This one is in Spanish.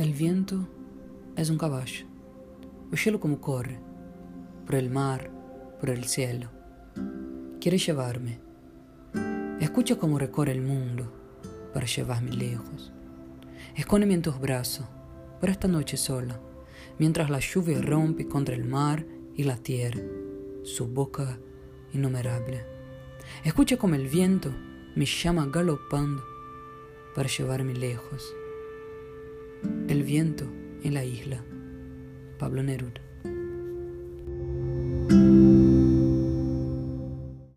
El viento es un caballo. Óyelo como corre, por el mar, por el cielo. Quiere llevarme. Escucha cómo recorre el mundo para llevarme lejos. Escóndeme en tus brazos por esta noche sola, mientras la lluvia rompe contra el mar y la tierra, su boca innumerable. Escucha como el viento me llama galopando para llevarme lejos. El viento en la isla. Pablo Neruda.